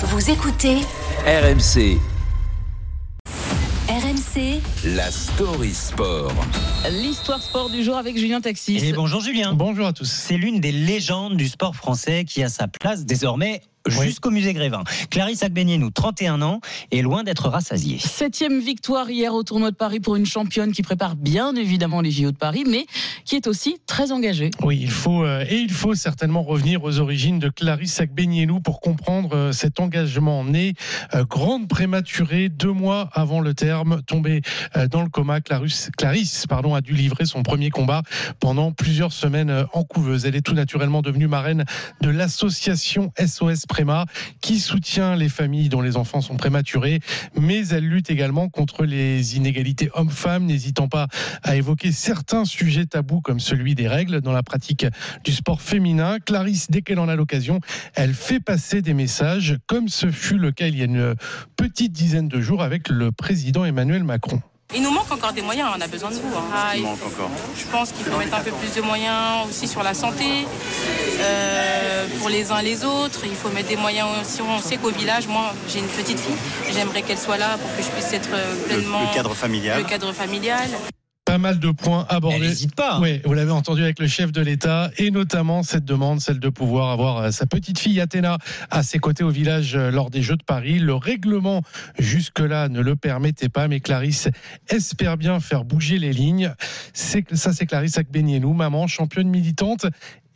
Vous écoutez RMC, RMC la story sport. L'histoire sport du jour avec Julien Taxis. Et bonjour Julien. Bonjour à tous. C'est l'une des légendes du sport français qui a sa place désormais jusqu'au musée Grévin. Clarisse Agbenienou, 31 ans, est loin d'être rassasiée. Septième victoire hier au tournoi de Paris pour une championne qui prépare bien évidemment les JO de Paris, mais qui est aussi très engagée. Oui, il faut euh, et il faut certainement revenir aux origines de Clarisse Agbenienou pour comprendre euh, cet engagement né euh, grande prématurée deux mois avant le terme, tombée euh, dans le coma. Clarisse, Clarisse pardon, a dû livrer son premier combat pendant plusieurs semaines euh, en couveuse. Elle est tout naturellement devenue marraine de l'association SOS Qui soutient les familles dont les enfants sont prématurés, mais elle lutte également contre les inégalités hommes-femmes, n'hésitant pas à évoquer certains sujets tabous comme celui des règles dans la pratique du sport féminin. Clarisse, dès qu'elle en a l'occasion, elle fait passer des messages, comme ce fut le cas il y a une petite dizaine de jours avec le président Emmanuel Macron. Il nous manque encore des moyens, on a besoin de vous. hein. Ah, il faut- Je pense qu'il faut mettre un peu plus de moyens aussi sur la santé, euh, pour les uns les autres. Il faut mettre des moyens aussi. On sait qu'au village, moi j'ai une petite fille, j'aimerais qu'elle soit là pour que je puisse être euh, pleinement le cadre familial. le cadre familial. Pas mal de points abordés. n'hésite pas. Oui, vous l'avez entendu avec le chef de l'État et notamment cette demande, celle de pouvoir avoir euh, sa petite fille Athéna à ses côtés au village euh, lors des Jeux de Paris. Le règlement jusque-là ne le permettait pas, mais Clarisse espère bien faire bouger les lignes. C'est ça, c'est Clarisse Akbenienou, maman, championne militante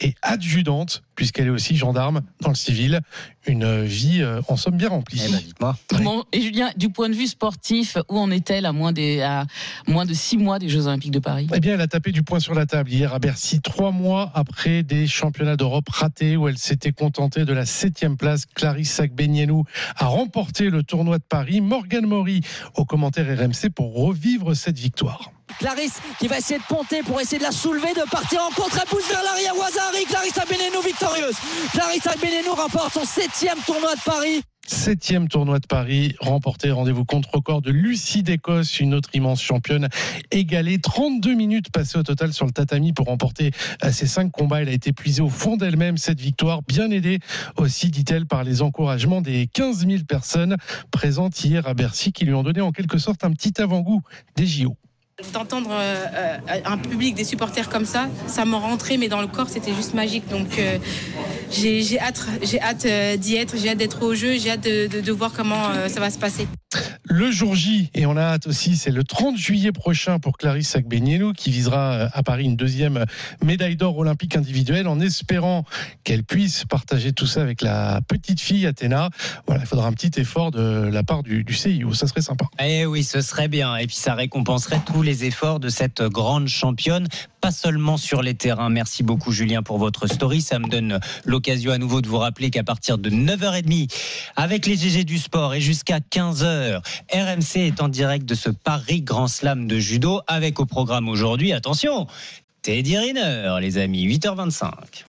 et adjudante, puisqu'elle est aussi gendarme dans le civil. Une vie euh, en somme bien remplie. Eh ben, dites-moi. Bon, et Julien, du point de vue sportif, où en est-elle à moins, des, à moins de six mois des Jeux Olympiques de Paris? Eh bien, elle a tapé du poing sur la table hier à Bercy, trois mois après des championnats d'Europe ratés où elle s'était contentée de la septième place. Clarisse Agbenienou a remporté le tournoi de Paris. Morgan Maury au commentaire RMC pour revivre cette victoire. Clarisse qui va essayer de ponter pour essayer de la soulever, de partir en contre. Elle pousse vers l'arrière. Wazari, Clarisse Agbenienou victorieuse. Clarisse Agbenienou remporte son septième tournoi de Paris. Septième tournoi de Paris remporté. Rendez-vous compte record de Lucie d'Écosse, une autre immense championne égalée. 32 minutes passées au total sur le tatami pour remporter euh, ces cinq combats. Elle a été puisée au fond d'elle-même cette victoire, bien aidée aussi, dit-elle, par les encouragements des 15 000 personnes présentes hier à Bercy qui lui ont donné en quelque sorte un petit avant-goût des JO. D'entendre euh, euh, un public, des supporters comme ça, ça m'a rentré, mais dans le corps c'était juste magique. Donc euh, j'ai hâte, d'y être, j'ai hâte d'être au jeu, j'ai hâte de, voir comment ça va se passer. Le jour J, et on a hâte aussi, c'est le 30 juillet prochain pour Clarisse Agbenienou qui visera euh, à Paris une deuxième médaille d'or olympique individuelle en espérant qu'elle puisse partager tout ça avec la petite fille Athéna. Voilà, il faudra un petit effort de la part du, du CIO, ça serait sympa. Eh oui, ce serait bien. Et puis ça récompenserait tous les efforts de cette grande championne, pas seulement sur les terrains. Merci beaucoup Julien pour votre story. Ça me donne l'occasion à nouveau de vous rappeler qu'à partir de 9h30, avec les GG du sport et jusqu'à 15h, RMC est en direct de ce Paris Grand Slam de judo avec au programme aujourd'hui, attention, Teddy Riner, les amis, 8h25.